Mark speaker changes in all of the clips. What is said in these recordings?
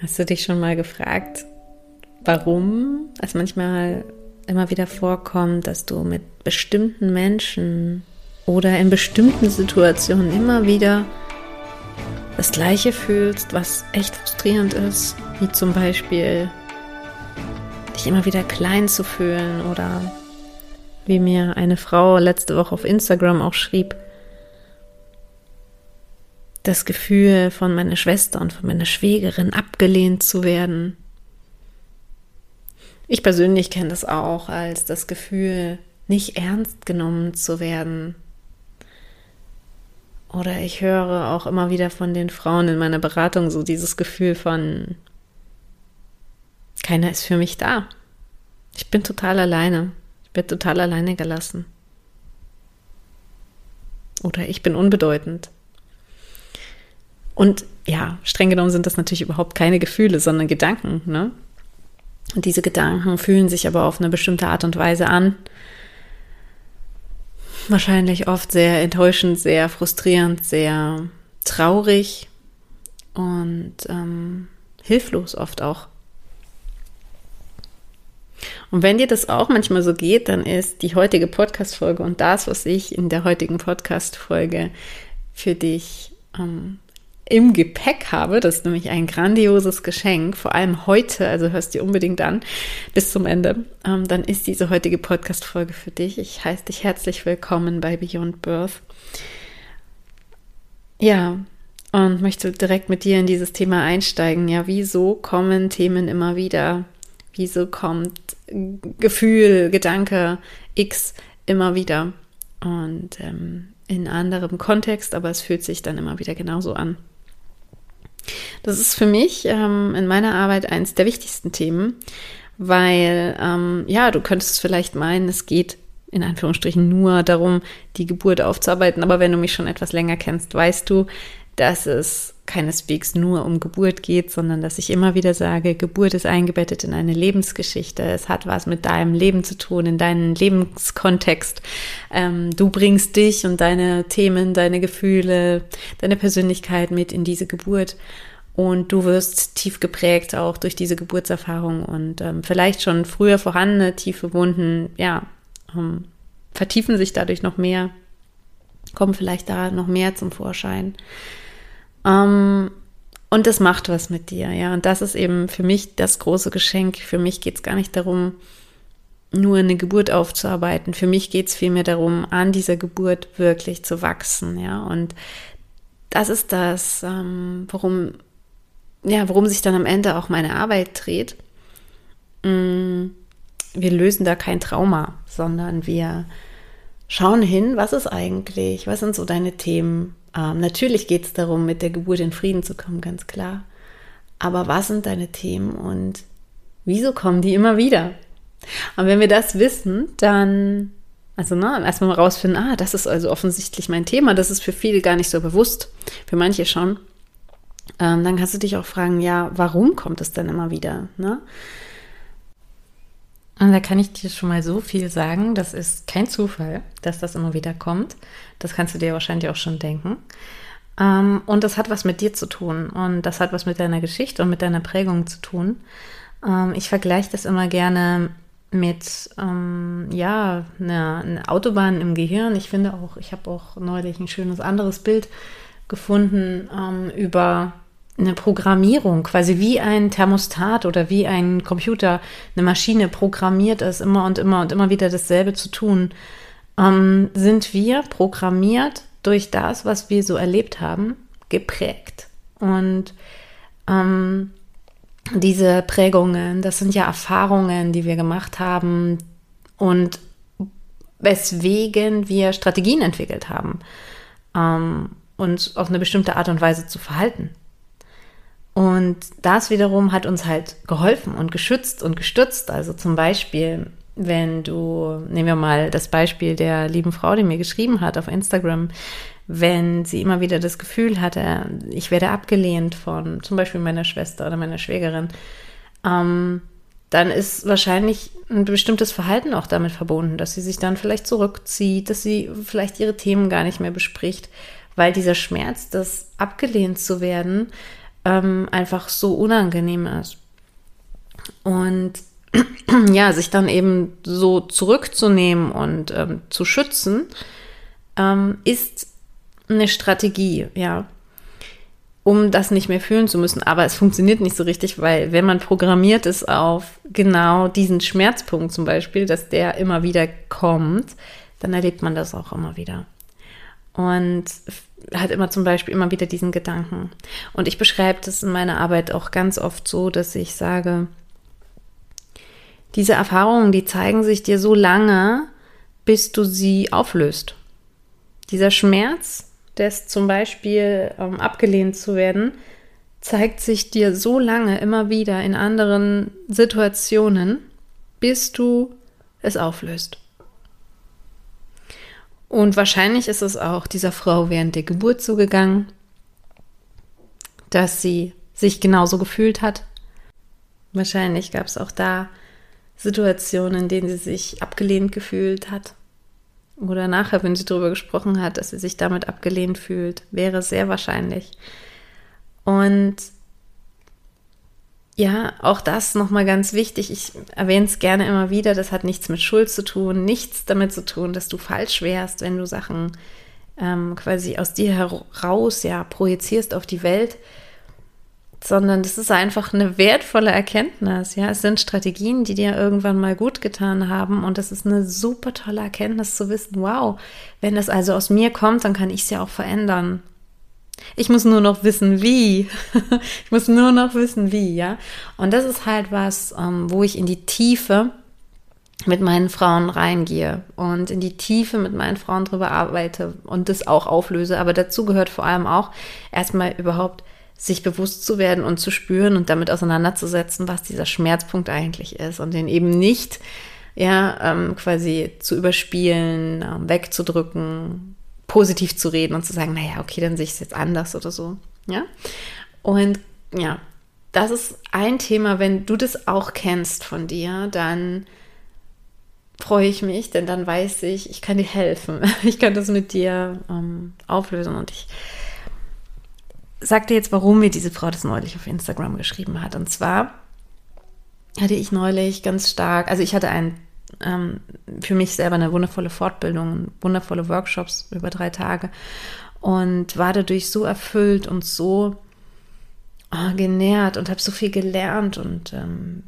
Speaker 1: Hast du dich schon mal gefragt, warum es manchmal immer wieder vorkommt, dass du mit bestimmten Menschen oder in bestimmten Situationen immer wieder das Gleiche fühlst, was echt frustrierend ist, wie zum Beispiel dich immer wieder klein zu fühlen oder wie mir eine Frau letzte Woche auf Instagram auch schrieb, das Gefühl von meiner Schwester und von meiner Schwägerin abgelehnt zu werden. Ich persönlich kenne das auch als das Gefühl, nicht ernst genommen zu werden. Oder ich höre auch immer wieder von den Frauen in meiner Beratung so dieses Gefühl von, keiner ist für mich da. Ich bin total alleine. Ich bin total alleine gelassen. Oder ich bin unbedeutend. Und ja, streng genommen sind das natürlich überhaupt keine Gefühle, sondern Gedanken. Ne? Und diese Gedanken fühlen sich aber auf eine bestimmte Art und Weise an. Wahrscheinlich oft sehr enttäuschend, sehr frustrierend, sehr traurig und ähm, hilflos oft auch. Und wenn dir das auch manchmal so geht, dann ist die heutige Podcast-Folge und das, was ich in der heutigen Podcast-Folge für dich ähm, im Gepäck habe. Das ist nämlich ein grandioses Geschenk, vor allem heute, also hörst du unbedingt an bis zum Ende. Ähm, dann ist diese heutige Podcast-Folge für dich. Ich heiße dich herzlich willkommen bei Beyond Birth. Ja, und möchte direkt mit dir in dieses Thema einsteigen. Ja, wieso kommen Themen immer wieder? Wieso kommt Gefühl, Gedanke X immer wieder? Und ähm, in anderem Kontext, aber es fühlt sich dann immer wieder genauso an. Das ist für mich ähm, in meiner Arbeit eines der wichtigsten Themen, weil ähm, ja, du könntest vielleicht meinen, es geht in Anführungsstrichen nur darum, die Geburt aufzuarbeiten, aber wenn du mich schon etwas länger kennst, weißt du, dass es keineswegs nur um Geburt geht, sondern dass ich immer wieder sage, Geburt ist eingebettet in eine Lebensgeschichte. Es hat was mit deinem Leben zu tun, in deinen Lebenskontext. Ähm, du bringst dich und deine Themen, deine Gefühle, deine Persönlichkeit mit in diese Geburt. Und du wirst tief geprägt auch durch diese Geburtserfahrung und ähm, vielleicht schon früher vorhandene tiefe Wunden, ja, ähm, vertiefen sich dadurch noch mehr, kommen vielleicht da noch mehr zum Vorschein. Ähm, und das macht was mit dir, ja. Und das ist eben für mich das große Geschenk. Für mich geht es gar nicht darum, nur eine Geburt aufzuarbeiten. Für mich geht es vielmehr darum, an dieser Geburt wirklich zu wachsen, ja. Und das ist das, ähm, worum, ja, worum sich dann am Ende auch meine Arbeit dreht. Mm, wir lösen da kein Trauma, sondern wir schauen hin, was ist eigentlich, was sind so deine Themen, ähm, natürlich geht es darum, mit der Geburt in Frieden zu kommen, ganz klar. Aber was sind deine Themen und wieso kommen die immer wieder? Und wenn wir das wissen, dann, also ne, erstmal mal rausfinden, ah, das ist also offensichtlich mein Thema, das ist für viele gar nicht so bewusst, für manche schon. Ähm, dann kannst du dich auch fragen, ja, warum kommt es denn immer wieder? Ne? Und da kann ich dir schon mal so viel sagen, das ist kein Zufall, dass das immer wieder kommt. Das kannst du dir wahrscheinlich auch schon denken. Ähm, und das hat was mit dir zu tun und das hat was mit deiner Geschichte und mit deiner Prägung zu tun. Ähm, ich vergleiche das immer gerne mit, ähm, ja, einer, einer Autobahn im Gehirn. Ich finde auch, ich habe auch neulich ein schönes anderes Bild gefunden über eine Programmierung, quasi wie ein Thermostat oder wie ein Computer, eine Maschine programmiert ist, immer und immer und immer wieder dasselbe zu tun, ähm, sind wir programmiert durch das, was wir so erlebt haben, geprägt. Und ähm, diese Prägungen, das sind ja Erfahrungen, die wir gemacht haben und weswegen wir Strategien entwickelt haben, ähm, uns auf eine bestimmte Art und Weise zu verhalten. Und das wiederum hat uns halt geholfen und geschützt und gestützt. Also zum Beispiel, wenn du, nehmen wir mal das Beispiel der lieben Frau, die mir geschrieben hat auf Instagram, wenn sie immer wieder das Gefühl hatte, ich werde abgelehnt von zum Beispiel meiner Schwester oder meiner Schwägerin, ähm, dann ist wahrscheinlich ein bestimmtes Verhalten auch damit verbunden, dass sie sich dann vielleicht zurückzieht, dass sie vielleicht ihre Themen gar nicht mehr bespricht, weil dieser Schmerz, das abgelehnt zu werden, ähm, einfach so unangenehm ist. Und ja, sich dann eben so zurückzunehmen und ähm, zu schützen, ähm, ist eine Strategie, ja, um das nicht mehr fühlen zu müssen. Aber es funktioniert nicht so richtig, weil wenn man programmiert ist auf genau diesen Schmerzpunkt zum Beispiel, dass der immer wieder kommt, dann erlebt man das auch immer wieder. Und hat immer zum Beispiel immer wieder diesen Gedanken. Und ich beschreibe das in meiner Arbeit auch ganz oft so, dass ich sage, diese Erfahrungen, die zeigen sich dir so lange, bis du sie auflöst. Dieser Schmerz, des zum Beispiel ähm, abgelehnt zu werden, zeigt sich dir so lange immer wieder in anderen Situationen, bis du es auflöst. Und wahrscheinlich ist es auch dieser Frau während der Geburt zugegangen, dass sie sich genauso gefühlt hat. Wahrscheinlich gab es auch da Situationen, in denen sie sich abgelehnt gefühlt hat. Oder nachher, wenn sie darüber gesprochen hat, dass sie sich damit abgelehnt fühlt, wäre sehr wahrscheinlich. Und ja, auch das nochmal ganz wichtig. Ich erwähne es gerne immer wieder. Das hat nichts mit Schuld zu tun, nichts damit zu tun, dass du falsch wärst, wenn du Sachen ähm, quasi aus dir heraus ja projizierst auf die Welt, sondern das ist einfach eine wertvolle Erkenntnis. Ja, es sind Strategien, die dir irgendwann mal gut getan haben und das ist eine super tolle Erkenntnis zu wissen. Wow, wenn das also aus mir kommt, dann kann ich es ja auch verändern. Ich muss nur noch wissen, wie. ich muss nur noch wissen, wie, ja. Und das ist halt was, ähm, wo ich in die Tiefe mit meinen Frauen reingehe und in die Tiefe mit meinen Frauen drüber arbeite und das auch auflöse. Aber dazu gehört vor allem auch erstmal überhaupt sich bewusst zu werden und zu spüren und damit auseinanderzusetzen, was dieser Schmerzpunkt eigentlich ist und den eben nicht ja ähm, quasi zu überspielen, ähm, wegzudrücken, positiv zu reden und zu sagen, naja, okay, dann sehe ich es jetzt anders oder so. Ja. Und ja, das ist ein Thema, wenn du das auch kennst von dir, dann freue ich mich, denn dann weiß ich, ich kann dir helfen. Ich kann das mit dir ähm, auflösen und ich sag dir jetzt, warum mir diese Frau das neulich auf Instagram geschrieben hat. Und zwar hatte ich neulich ganz stark, also ich hatte einen ähm, für mich selber eine wundervolle Fortbildung, wundervolle Workshops über drei Tage und war dadurch so erfüllt und so oh, genährt und habe so viel gelernt und ähm,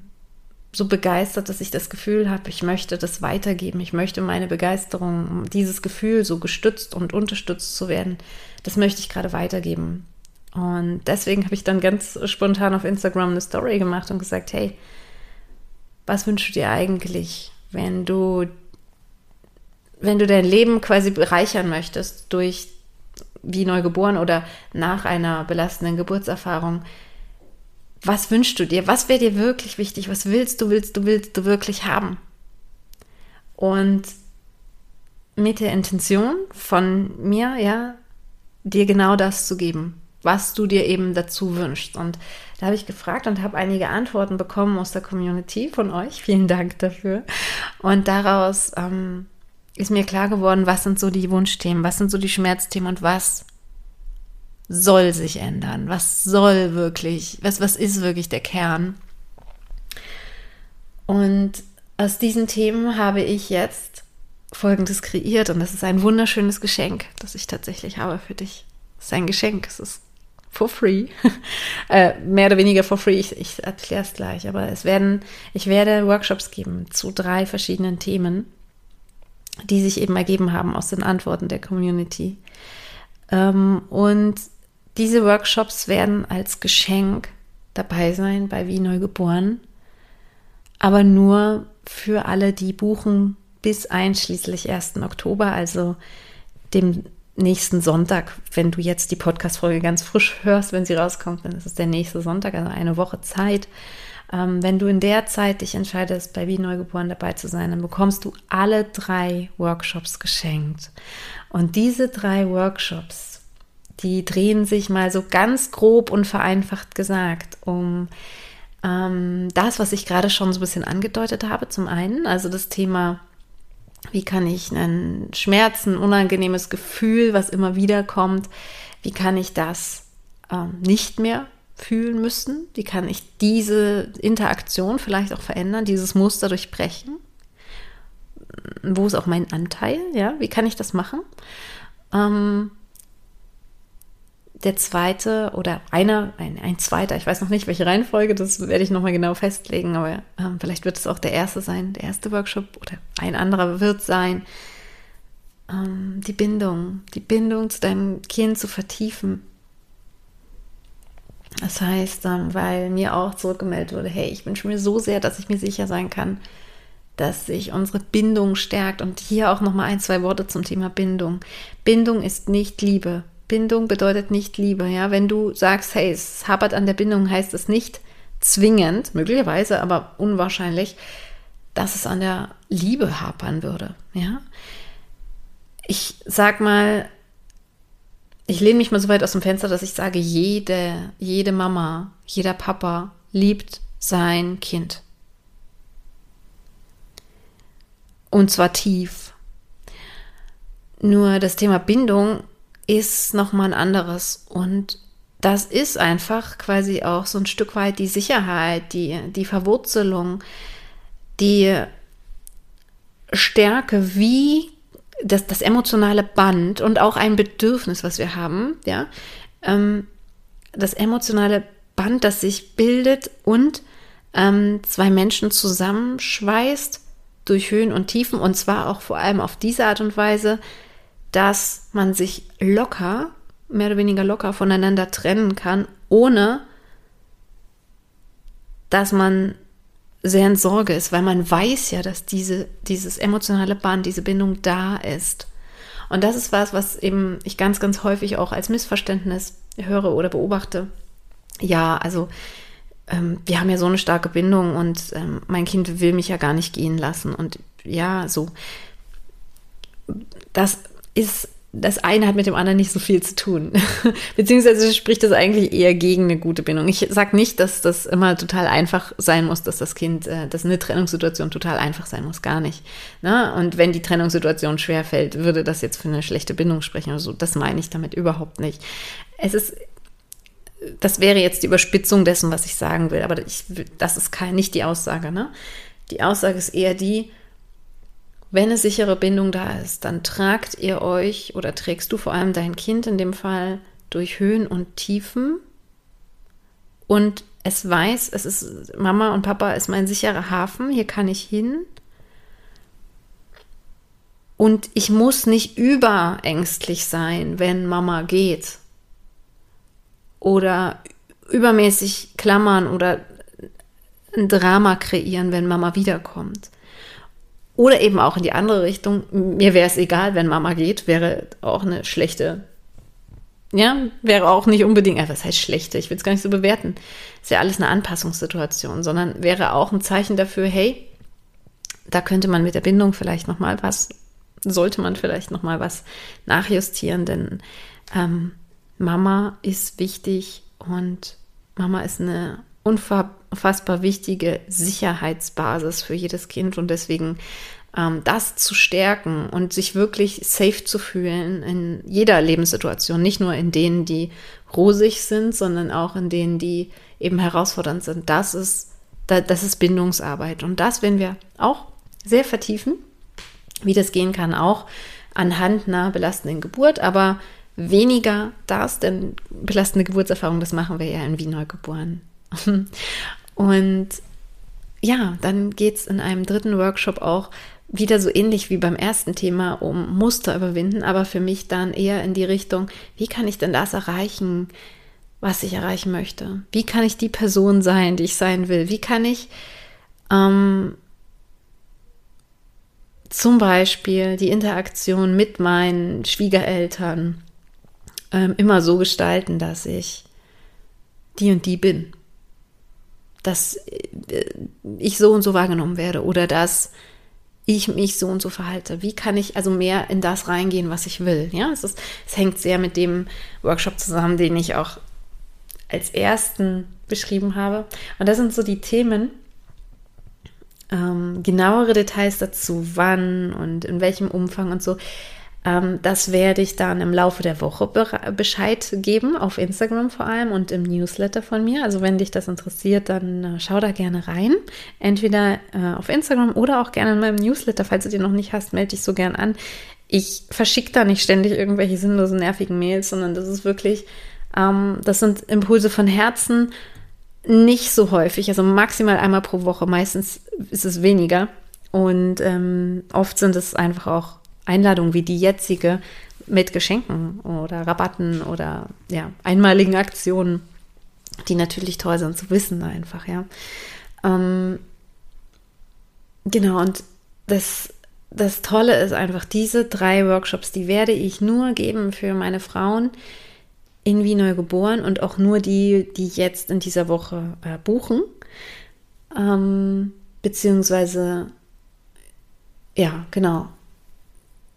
Speaker 1: so begeistert, dass ich das Gefühl habe, ich möchte das weitergeben. Ich möchte meine Begeisterung, dieses Gefühl, so gestützt und unterstützt zu werden, das möchte ich gerade weitergeben. Und deswegen habe ich dann ganz spontan auf Instagram eine Story gemacht und gesagt, hey, was wünschst du dir eigentlich? Wenn du, wenn du dein Leben quasi bereichern möchtest durch wie neugeboren oder nach einer belastenden Geburtserfahrung, was wünschst du dir? Was wäre dir wirklich wichtig? Was willst du, willst du, willst du wirklich haben? Und mit der Intention von mir, ja, dir genau das zu geben was du dir eben dazu wünschst. Und da habe ich gefragt und habe einige Antworten bekommen aus der Community von euch. Vielen Dank dafür. Und daraus ähm, ist mir klar geworden, was sind so die Wunschthemen, was sind so die Schmerzthemen und was soll sich ändern, was soll wirklich, was, was ist wirklich der Kern. Und aus diesen Themen habe ich jetzt Folgendes kreiert und das ist ein wunderschönes Geschenk, das ich tatsächlich habe für dich. Es ist ein Geschenk, es ist for free. äh, mehr oder weniger for free. Ich, ich erkläre es gleich. Aber es werden, ich werde Workshops geben zu drei verschiedenen Themen, die sich eben ergeben haben aus den Antworten der Community. Ähm, und diese Workshops werden als Geschenk dabei sein bei Wie Neugeboren, aber nur für alle, die buchen bis einschließlich 1. Oktober, also dem nächsten Sonntag, wenn du jetzt die Podcast-Folge ganz frisch hörst, wenn sie rauskommt, dann ist es der nächste Sonntag, also eine Woche Zeit. Ähm, wenn du in der Zeit dich entscheidest, bei Wie Neugeboren dabei zu sein, dann bekommst du alle drei Workshops geschenkt. Und diese drei Workshops, die drehen sich mal so ganz grob und vereinfacht gesagt um ähm, das, was ich gerade schon so ein bisschen angedeutet habe. Zum einen, also das Thema wie kann ich einen Schmerz, ein unangenehmes Gefühl, was immer wieder kommt, wie kann ich das ähm, nicht mehr fühlen müssen? Wie kann ich diese Interaktion vielleicht auch verändern, dieses Muster durchbrechen? Wo ist auch mein Anteil? Ja, wie kann ich das machen? Ähm, der zweite oder einer, ein, ein zweiter, ich weiß noch nicht, welche Reihenfolge, das werde ich nochmal genau festlegen, aber ähm, vielleicht wird es auch der erste sein, der erste Workshop oder ein anderer wird sein, ähm, die Bindung, die Bindung zu deinem Kind zu vertiefen. Das heißt, ähm, weil mir auch zurückgemeldet wurde, hey, ich wünsche mir so sehr, dass ich mir sicher sein kann, dass sich unsere Bindung stärkt. Und hier auch nochmal ein, zwei Worte zum Thema Bindung. Bindung ist nicht Liebe. Bindung bedeutet nicht Liebe. Ja, wenn du sagst, hey, es hapert an der Bindung, heißt es nicht zwingend, möglicherweise, aber unwahrscheinlich, dass es an der Liebe hapern würde. Ja, ich sag mal, ich lehne mich mal so weit aus dem Fenster, dass ich sage, jede, jede Mama, jeder Papa liebt sein Kind. Und zwar tief. Nur das Thema Bindung ist nochmal ein anderes. Und das ist einfach quasi auch so ein Stück weit die Sicherheit, die, die Verwurzelung, die Stärke, wie das, das emotionale Band und auch ein Bedürfnis, was wir haben, ja, ähm, das emotionale Band, das sich bildet und ähm, zwei Menschen zusammenschweißt durch Höhen und Tiefen und zwar auch vor allem auf diese Art und Weise, dass man sich locker, mehr oder weniger locker voneinander trennen kann, ohne dass man sehr in Sorge ist, weil man weiß ja, dass diese, dieses emotionale Band, diese Bindung da ist. Und das ist was, was eben ich ganz, ganz häufig auch als Missverständnis höre oder beobachte. Ja, also ähm, wir haben ja so eine starke Bindung und ähm, mein Kind will mich ja gar nicht gehen lassen. Und ja, so. Das ist das eine hat mit dem anderen nicht so viel zu tun. Beziehungsweise spricht das eigentlich eher gegen eine gute Bindung. Ich sage nicht, dass das immer total einfach sein muss, dass das Kind, äh, dass eine Trennungssituation total einfach sein muss, gar nicht. Ne? Und wenn die Trennungssituation schwer fällt, würde das jetzt für eine schlechte Bindung sprechen oder so. Das meine ich damit überhaupt nicht. Es ist, das wäre jetzt die Überspitzung dessen, was ich sagen will, aber ich, das ist kein, nicht die Aussage. Ne? Die Aussage ist eher die, wenn eine sichere Bindung da ist, dann tragt ihr euch oder trägst du vor allem dein Kind in dem Fall durch Höhen und Tiefen und es weiß, es ist Mama und Papa ist mein sicherer Hafen, hier kann ich hin. Und ich muss nicht überängstlich sein, wenn Mama geht. Oder übermäßig klammern oder ein Drama kreieren, wenn Mama wiederkommt. Oder eben auch in die andere Richtung. Mir wäre es egal, wenn Mama geht, wäre auch eine schlechte, ja, wäre auch nicht unbedingt, äh, was heißt schlechte, ich will es gar nicht so bewerten. Ist ja alles eine Anpassungssituation, sondern wäre auch ein Zeichen dafür, hey, da könnte man mit der Bindung vielleicht nochmal was, sollte man vielleicht nochmal was nachjustieren, denn ähm, Mama ist wichtig und Mama ist eine unfassbar wichtige Sicherheitsbasis für jedes Kind und deswegen ähm, das zu stärken und sich wirklich safe zu fühlen in jeder Lebenssituation, nicht nur in denen, die rosig sind, sondern auch in denen, die eben herausfordernd sind. Das ist, das ist Bindungsarbeit. Und das werden wir auch sehr vertiefen, wie das gehen kann, auch anhand einer belastenden Geburt, aber weniger das, denn belastende Geburtserfahrung, das machen wir ja in Wie Neugeboren Und ja, dann geht es in einem dritten Workshop auch wieder so ähnlich wie beim ersten Thema um Muster überwinden, aber für mich dann eher in die Richtung, wie kann ich denn das erreichen, was ich erreichen möchte? Wie kann ich die Person sein, die ich sein will? Wie kann ich ähm, zum Beispiel die Interaktion mit meinen Schwiegereltern ähm, immer so gestalten, dass ich die und die bin? Dass äh, ich so und so wahrgenommen werde oder dass ich mich so und so verhalte. Wie kann ich also mehr in das reingehen, was ich will? Ja, es, ist, es hängt sehr mit dem Workshop zusammen, den ich auch als ersten beschrieben habe. Und das sind so die Themen, ähm, genauere Details dazu, wann und in welchem Umfang und so, das werde ich dann im Laufe der Woche Bescheid geben, auf Instagram vor allem und im Newsletter von mir. Also wenn dich das interessiert, dann äh, schau da gerne rein. Entweder äh, auf Instagram oder auch gerne in meinem Newsletter. Falls du den noch nicht hast, melde dich so gern an. Ich verschicke da nicht ständig irgendwelche sinnlosen, nervigen Mails, sondern das ist wirklich, ähm, das sind Impulse von Herzen, nicht so häufig, also maximal einmal pro Woche. Meistens ist es weniger. Und ähm, oft sind es einfach auch Einladungen wie die jetzige mit Geschenken oder Rabatten oder ja, einmaligen Aktionen, die natürlich toll sind zu wissen einfach, ja. Ähm, genau, und das, das Tolle ist einfach, diese drei Workshops, die werde ich nur geben für meine Frauen in Wien Neugeboren und auch nur die, die jetzt in dieser Woche äh, buchen. Ähm, beziehungsweise, ja, genau,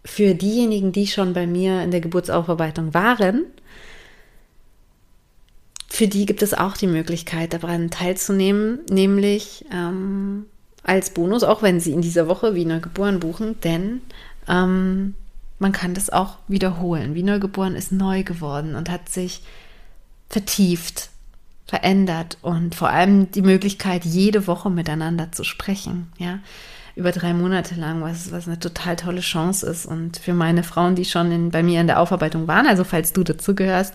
Speaker 1: für diejenigen, die schon bei mir in der Geburtsaufarbeitung waren, für die gibt es auch die Möglichkeit, daran teilzunehmen, nämlich ähm, als Bonus, auch wenn sie in dieser Woche Wiener geboren buchen, denn ähm, man kann das auch wiederholen. Wiener geboren ist neu geworden und hat sich vertieft, verändert und vor allem die Möglichkeit, jede Woche miteinander zu sprechen. Ja, über drei Monate lang, was, was eine total tolle Chance ist. Und für meine Frauen, die schon in, bei mir in der Aufarbeitung waren, also falls du dazu gehörst,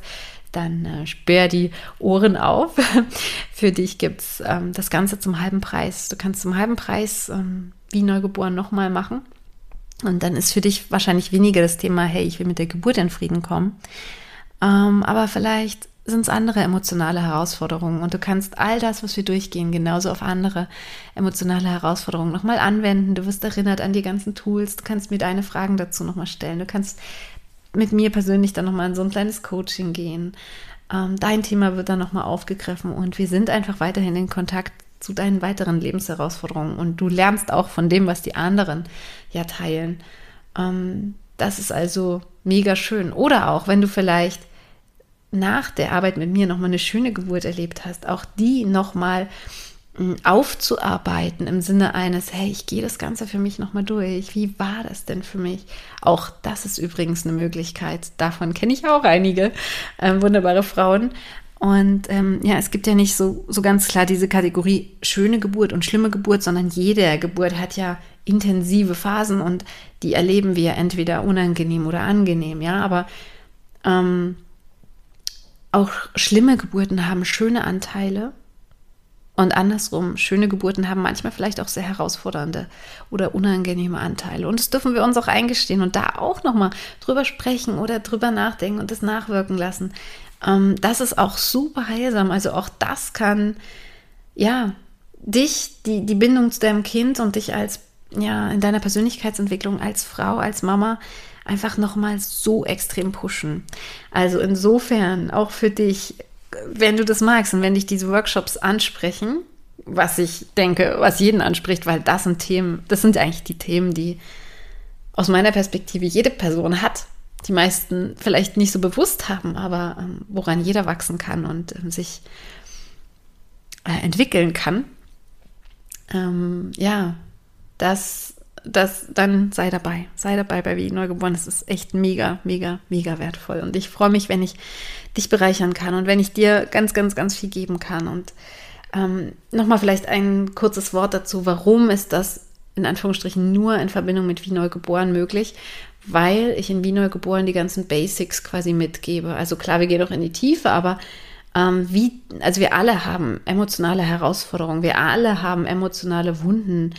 Speaker 1: dann äh, sperr die Ohren auf. für dich gibt es ähm, das Ganze zum halben Preis. Du kannst zum halben Preis ähm, wie neugeboren nochmal machen. Und dann ist für dich wahrscheinlich weniger das Thema, hey, ich will mit der Geburt in Frieden kommen. Ähm, aber vielleicht sind es andere emotionale Herausforderungen und du kannst all das, was wir durchgehen, genauso auf andere emotionale Herausforderungen nochmal anwenden. Du wirst erinnert an die ganzen Tools, du kannst mir deine Fragen dazu nochmal stellen, du kannst mit mir persönlich dann nochmal in so ein kleines Coaching gehen. Ähm, dein Thema wird dann nochmal aufgegriffen und wir sind einfach weiterhin in Kontakt zu deinen weiteren Lebensherausforderungen und du lernst auch von dem, was die anderen ja teilen. Ähm, das ist also mega schön. Oder auch, wenn du vielleicht nach der Arbeit mit mir nochmal eine schöne Geburt erlebt hast, auch die nochmal hm, aufzuarbeiten im Sinne eines, hey, ich gehe das Ganze für mich nochmal durch. Wie war das denn für mich? Auch das ist übrigens eine Möglichkeit. Davon kenne ich auch einige äh, wunderbare Frauen. Und ähm, ja, es gibt ja nicht so, so ganz klar diese Kategorie schöne Geburt und schlimme Geburt, sondern jede Geburt hat ja intensive Phasen und die erleben wir entweder unangenehm oder angenehm, ja. Aber ähm, auch schlimme Geburten haben schöne Anteile und andersrum, schöne Geburten haben manchmal vielleicht auch sehr herausfordernde oder unangenehme Anteile. Und das dürfen wir uns auch eingestehen und da auch nochmal drüber sprechen oder drüber nachdenken und das nachwirken lassen. Ähm, das ist auch super heilsam. Also auch das kann, ja, dich, die, die Bindung zu deinem Kind und dich als, ja, in deiner Persönlichkeitsentwicklung als Frau, als Mama einfach nochmal so extrem pushen. Also insofern auch für dich, wenn du das magst und wenn dich diese Workshops ansprechen, was ich denke, was jeden anspricht, weil das sind Themen, das sind eigentlich die Themen, die aus meiner Perspektive jede Person hat. Die meisten vielleicht nicht so bewusst haben, aber ähm, woran jeder wachsen kann und ähm, sich äh, entwickeln kann. Ähm, ja, das das, dann sei dabei. Sei dabei bei Wie Neugeboren. Das ist echt mega, mega, mega wertvoll. Und ich freue mich, wenn ich dich bereichern kann und wenn ich dir ganz, ganz, ganz viel geben kann. Und ähm, nochmal vielleicht ein kurzes Wort dazu. Warum ist das in Anführungsstrichen nur in Verbindung mit Wie Neugeboren möglich? Weil ich in Wie Neugeboren die ganzen Basics quasi mitgebe. Also klar, wir gehen auch in die Tiefe, aber ähm, wie, also wir alle haben emotionale Herausforderungen, wir alle haben emotionale Wunden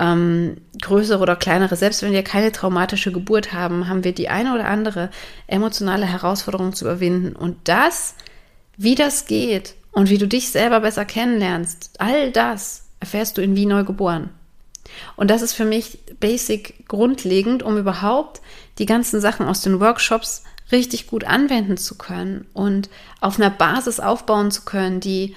Speaker 1: ähm, größere oder kleinere, selbst wenn wir keine traumatische Geburt haben, haben wir die eine oder andere emotionale Herausforderung zu überwinden. Und das, wie das geht und wie du dich selber besser kennenlernst, all das erfährst du in Wie neu geboren. Und das ist für mich basic grundlegend, um überhaupt die ganzen Sachen aus den Workshops richtig gut anwenden zu können und auf einer Basis aufbauen zu können, die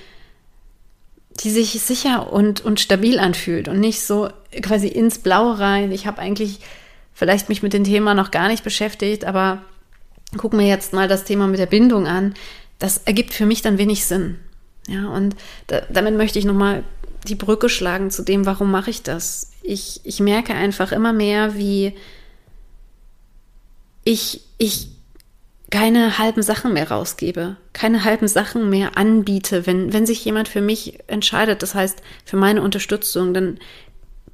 Speaker 1: die sich sicher und, und stabil anfühlt und nicht so quasi ins Blaue rein. Ich habe eigentlich vielleicht mich mit dem Thema noch gar nicht beschäftigt, aber guck mir jetzt mal das Thema mit der Bindung an. Das ergibt für mich dann wenig Sinn. Ja, und da, damit möchte ich nochmal die Brücke schlagen zu dem, warum mache ich das? Ich, ich merke einfach immer mehr, wie, ich, ich keine halben Sachen mehr rausgebe, keine halben Sachen mehr anbiete. Wenn, wenn sich jemand für mich entscheidet, das heißt für meine Unterstützung, dann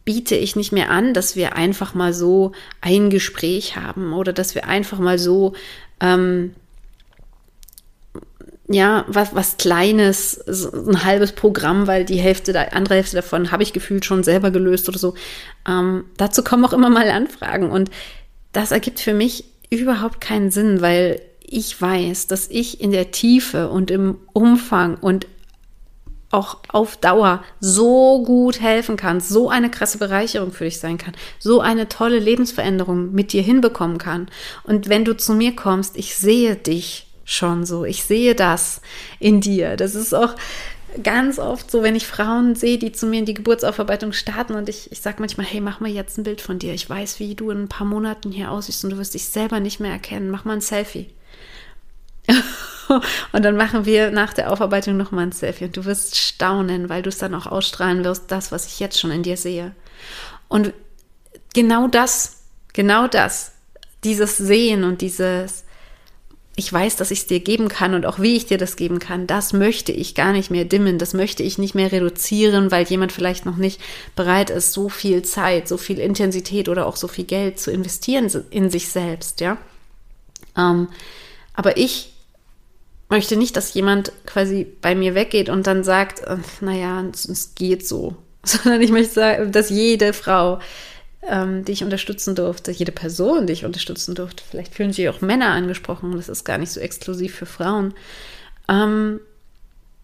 Speaker 1: biete ich nicht mehr an, dass wir einfach mal so ein Gespräch haben oder dass wir einfach mal so ähm, ja, was, was Kleines, so ein halbes Programm, weil die Hälfte, die andere Hälfte davon habe ich gefühlt schon selber gelöst oder so. Ähm, dazu kommen auch immer mal Anfragen und das ergibt für mich überhaupt keinen Sinn, weil ich weiß, dass ich in der Tiefe und im Umfang und auch auf Dauer so gut helfen kann, so eine krasse Bereicherung für dich sein kann, so eine tolle Lebensveränderung mit dir hinbekommen kann. Und wenn du zu mir kommst, ich sehe dich schon so. Ich sehe das in dir. Das ist auch ganz oft so, wenn ich Frauen sehe, die zu mir in die Geburtsaufarbeitung starten und ich, ich sage manchmal, hey, mach mal jetzt ein Bild von dir. Ich weiß, wie du in ein paar Monaten hier aussiehst und du wirst dich selber nicht mehr erkennen. Mach mal ein Selfie. und dann machen wir nach der Aufarbeitung nochmal ein Selfie und du wirst staunen, weil du es dann auch ausstrahlen wirst, das, was ich jetzt schon in dir sehe. Und genau das, genau das, dieses Sehen und dieses ich weiß, dass ich es dir geben kann und auch wie ich dir das geben kann, das möchte ich gar nicht mehr dimmen, das möchte ich nicht mehr reduzieren, weil jemand vielleicht noch nicht bereit ist, so viel Zeit, so viel Intensität oder auch so viel Geld zu investieren in sich selbst, ja. Ähm, aber ich möchte nicht, dass jemand quasi bei mir weggeht und dann sagt, äh, naja, es geht so, sondern ich möchte sagen, dass jede Frau ähm, die ich unterstützen durfte, jede Person, die ich unterstützen durfte, vielleicht fühlen sich auch Männer angesprochen, das ist gar nicht so exklusiv für Frauen, ähm,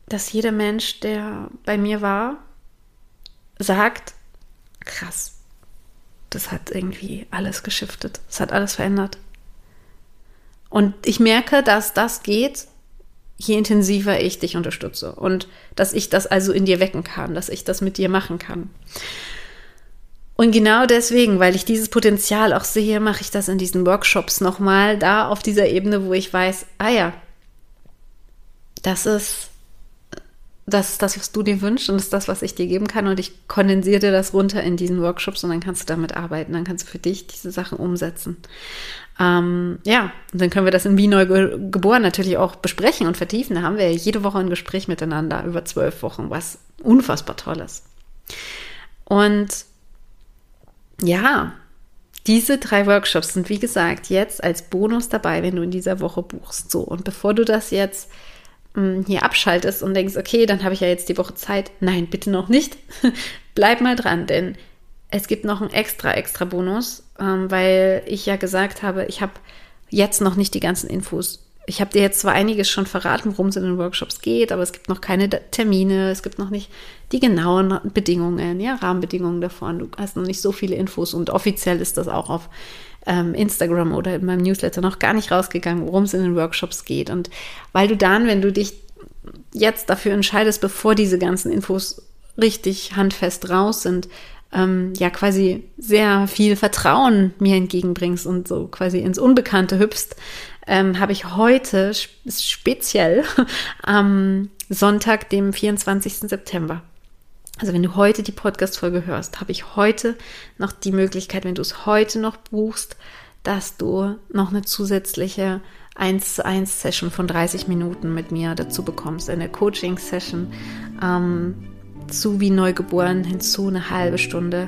Speaker 1: dass jeder Mensch, der bei mir war, sagt, krass, das hat irgendwie alles geschiftet, das hat alles verändert. Und ich merke, dass das geht, je intensiver ich dich unterstütze und dass ich das also in dir wecken kann, dass ich das mit dir machen kann. Und genau deswegen, weil ich dieses Potenzial auch sehe, mache ich das in diesen Workshops nochmal da auf dieser Ebene, wo ich weiß, ah ja, das ist das, ist das was du dir wünschst und das ist das, was ich dir geben kann. Und ich kondensiere dir das runter in diesen Workshops und dann kannst du damit arbeiten. Dann kannst du für dich diese Sachen umsetzen. Ähm, ja, und dann können wir das in Wie neu geboren natürlich auch besprechen und vertiefen. Da haben wir ja jede Woche ein Gespräch miteinander über zwölf Wochen, was unfassbar toll ist. Und ja, diese drei Workshops sind, wie gesagt, jetzt als Bonus dabei, wenn du in dieser Woche buchst. So, und bevor du das jetzt hier abschaltest und denkst, okay, dann habe ich ja jetzt die Woche Zeit. Nein, bitte noch nicht. Bleib mal dran, denn es gibt noch einen extra, extra Bonus, ähm, weil ich ja gesagt habe, ich habe jetzt noch nicht die ganzen Infos ich habe dir jetzt zwar einiges schon verraten, worum es in den Workshops geht, aber es gibt noch keine Termine, es gibt noch nicht die genauen Bedingungen, ja, Rahmenbedingungen davon. Du hast noch nicht so viele Infos und offiziell ist das auch auf ähm, Instagram oder in meinem Newsletter noch gar nicht rausgegangen, worum es in den Workshops geht. Und weil du dann, wenn du dich jetzt dafür entscheidest, bevor diese ganzen Infos richtig handfest raus sind, ähm, ja quasi sehr viel Vertrauen mir entgegenbringst und so quasi ins Unbekannte hüpfst, ähm, habe ich heute speziell am Sonntag, dem 24. September. Also wenn du heute die Podcast-Folge hörst, habe ich heute noch die Möglichkeit, wenn du es heute noch buchst, dass du noch eine zusätzliche 1 zu 1 Session von 30 Minuten mit mir dazu bekommst. Eine Coaching-Session ähm, zu wie neugeboren hinzu eine halbe Stunde.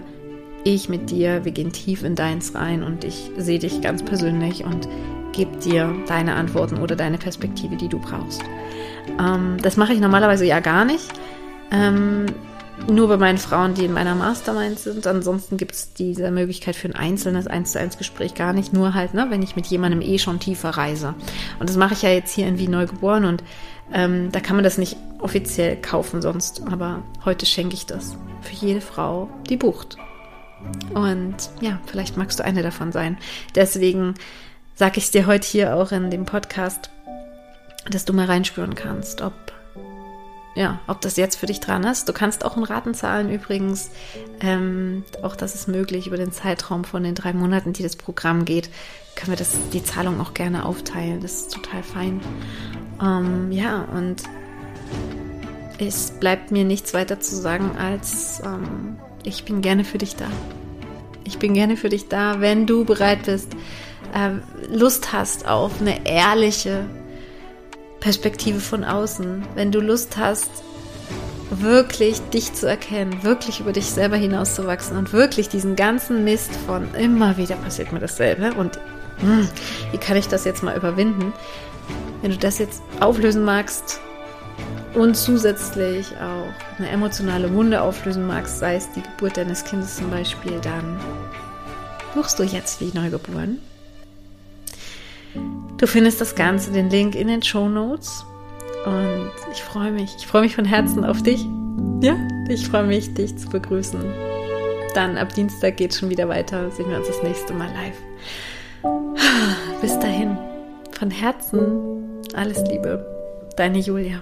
Speaker 1: Ich mit dir, wir gehen tief in deins rein und ich sehe dich ganz persönlich und gibt dir deine Antworten oder deine Perspektive, die du brauchst. Ähm, das mache ich normalerweise ja gar nicht. Ähm, nur bei meinen Frauen, die in meiner Mastermind sind. Ansonsten gibt es diese Möglichkeit für ein einzelnes 1 zu 1 Gespräch gar nicht. Nur halt, ne, wenn ich mit jemandem eh schon tiefer reise. Und das mache ich ja jetzt hier in Wien Neugeboren und ähm, da kann man das nicht offiziell kaufen sonst. Aber heute schenke ich das für jede Frau, die bucht. Und ja, vielleicht magst du eine davon sein. Deswegen sage ich dir heute hier auch in dem Podcast, dass du mal reinspüren kannst, ob ja, ob das jetzt für dich dran ist. Du kannst auch in Raten zahlen übrigens. Ähm, auch das ist möglich über den Zeitraum von den drei Monaten, die das Programm geht, können wir das, die Zahlung auch gerne aufteilen. Das ist total fein. Ähm, ja, und es bleibt mir nichts weiter zu sagen, als ähm, ich bin gerne für dich da. Ich bin gerne für dich da, wenn du bereit bist, äh, Lust hast auf eine ehrliche Perspektive von außen, wenn du Lust hast, wirklich dich zu erkennen, wirklich über dich selber hinauszuwachsen und wirklich diesen ganzen Mist von immer wieder passiert mir dasselbe und hm, wie kann ich das jetzt mal überwinden? Wenn du das jetzt auflösen magst und zusätzlich auch eine emotionale Wunde auflösen magst, sei es die Geburt deines Kindes zum Beispiel, dann buchst du jetzt wie neugeboren. Du findest das Ganze, den Link in den Show Notes. Und ich freue mich. Ich freue mich von Herzen auf dich. Ja, ich freue mich, dich zu begrüßen. Dann ab Dienstag geht es schon wieder weiter. Sehen wir uns das nächste Mal live. Bis dahin, von Herzen alles Liebe. Deine Julia.